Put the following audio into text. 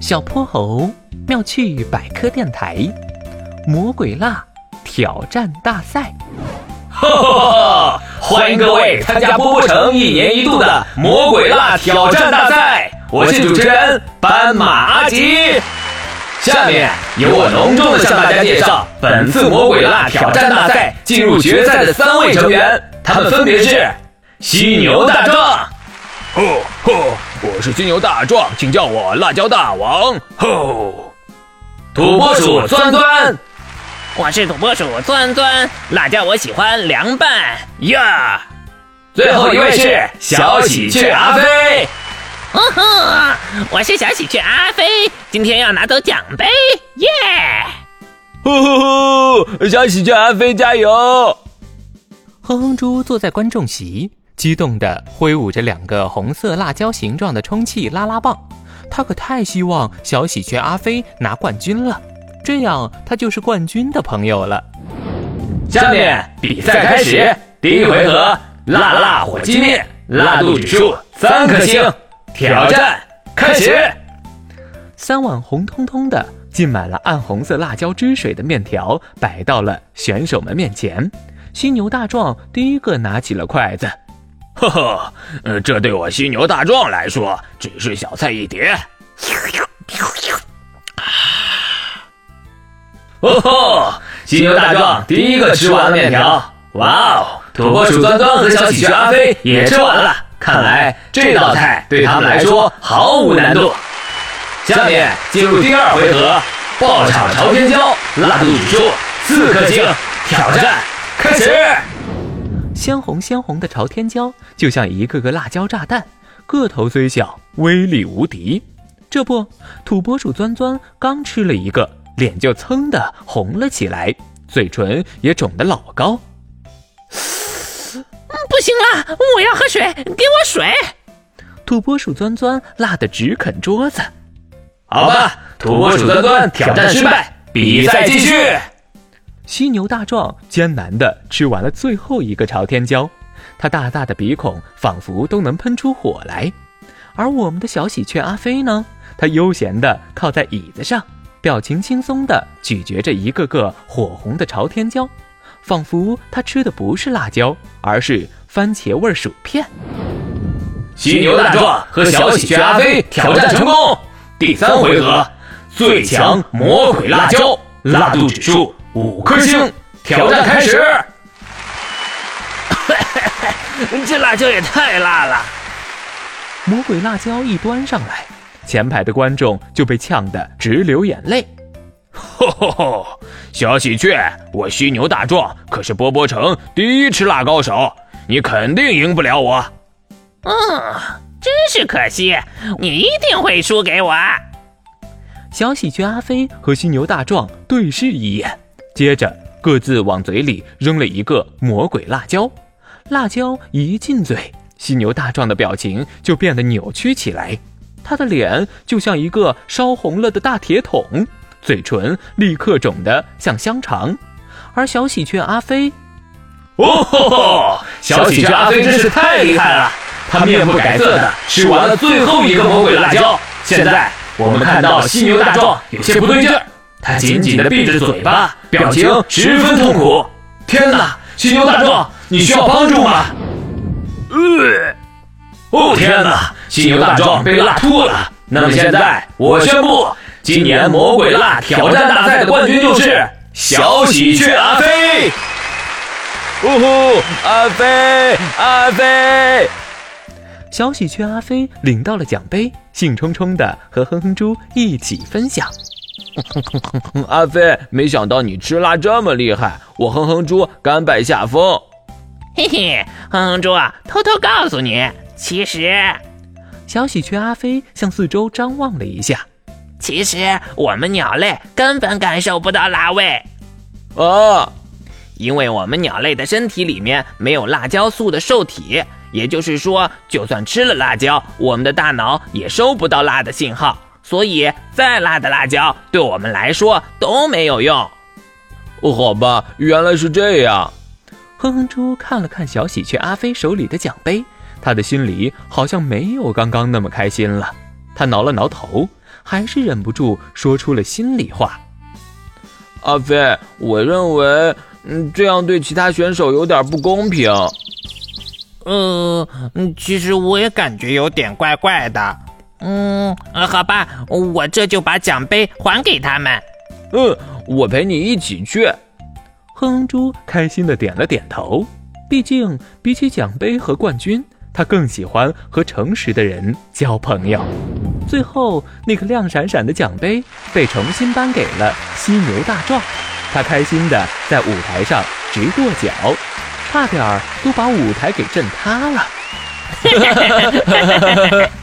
小泼猴妙趣百科电台，魔鬼辣挑战大赛。哈哈！欢迎各位参加波波城一年一度的魔鬼辣挑战大赛，我是主持人斑马阿吉。下面由我隆重的向大家介绍本次魔鬼辣挑战大赛进入决赛的三位成员，他们分别是犀牛大壮。吼吼！我是金牛大壮，请叫我辣椒大王。吼！土拨鼠钻钻，我是土拨鼠钻钻，辣椒我喜欢凉拌呀。最后一位是小喜鹊阿飞。哦吼！我是小喜鹊阿飞，今天要拿走奖杯，耶！呼呼呼！小喜鹊阿飞加油！哼哼猪坐在观众席。激动地挥舞着两个红色辣椒形状的充气拉拉棒，他可太希望小喜鹊阿飞拿冠军了，这样他就是冠军的朋友了。下面比赛开始，第一回合，辣辣火鸡面，辣度指数三颗星，挑战开始。三碗红彤彤的、浸满了暗红色辣椒汁水的面条摆到了选手们面前，犀牛大壮第一个拿起了筷子。呵呵，呃，这对我犀牛大壮来说只是小菜一碟。哦吼！犀牛大壮第一个吃完了面条。哇哦！土拨鼠端端和小喜鹊阿飞也吃完了。看来这道菜对他们来说毫无难度。下面进入第二回合，爆炒朝天椒，辣度指数四颗星。挑战开始。鲜红鲜红的朝天椒就像一个个辣椒炸弹，个头虽小，威力无敌。这不，土拨鼠钻钻刚吃了一个，脸就噌的红了起来，嘴唇也肿得老高。不行了，我要喝水，给我水！土拨鼠钻钻辣得直啃桌子。好吧，土拨鼠钻钻挑战失败，比赛继续。犀牛大壮艰难地吃完了最后一个朝天椒，他大大的鼻孔仿佛都能喷出火来。而我们的小喜鹊阿飞呢？他悠闲地靠在椅子上，表情轻松地咀嚼着一个个火红的朝天椒，仿佛他吃的不是辣椒，而是番茄味薯片。犀牛大壮和小喜鹊阿飞挑战成功，第三回合，最强魔鬼辣椒，辣度指数。五颗星，挑战开始。这辣椒也太辣了！魔鬼辣椒一端上来，前排的观众就被呛得直流眼泪。吼吼吼！小喜鹊，我犀牛大壮可是波波城第一吃辣高手，你肯定赢不了我。嗯，真是可惜，你一定会输给我。小喜鹊阿飞和犀牛大壮对视一眼。接着，各自往嘴里扔了一个魔鬼辣椒，辣椒一进嘴，犀牛大壮的表情就变得扭曲起来，他的脸就像一个烧红了的大铁桶，嘴唇立刻肿得像香肠。而小喜鹊阿飞，哦吼吼！小喜鹊阿飞真是太厉害了，他面不改色的吃完了最后一个魔鬼辣椒。现在我们看到犀牛大壮有些不对劲儿。他紧紧地闭着嘴巴，表情十分痛苦。天哪，犀牛大壮，你需要帮助吗？呃，哦天哪，犀牛大壮被辣吐了。那么现在，我宣布，今年魔鬼辣挑战大赛的冠军就是小喜鹊阿飞。呜呼，阿飞，阿飞！小喜鹊阿飞领到了奖杯，兴冲冲的和哼哼猪一起分享。阿飞，没想到你吃辣这么厉害，我哼哼猪甘拜下风。嘿嘿，哼哼猪啊，偷偷告诉你，其实，小喜鹊阿飞向四周张望了一下，其实我们鸟类根本感受不到辣味。哦，因为我们鸟类的身体里面没有辣椒素的受体，也就是说，就算吃了辣椒，我们的大脑也收不到辣的信号。所以，再辣的辣椒对我们来说都没有用。哦，好吧，原来是这样。哼哼猪看了看小喜鹊阿飞手里的奖杯，他的心里好像没有刚刚那么开心了。他挠了挠头，还是忍不住说出了心里话：“阿飞，我认为，嗯，这样对其他选手有点不公平。呃，其实我也感觉有点怪怪的。嗯，好吧，我这就把奖杯还给他们。嗯，我陪你一起去。”哼猪开心的点了点头。毕竟，比起奖杯和冠军，他更喜欢和诚实的人交朋友。最后，那个亮闪闪的奖杯被重新颁给了犀牛大壮，他开心的在舞台上直跺脚，差点都把舞台给震塌了。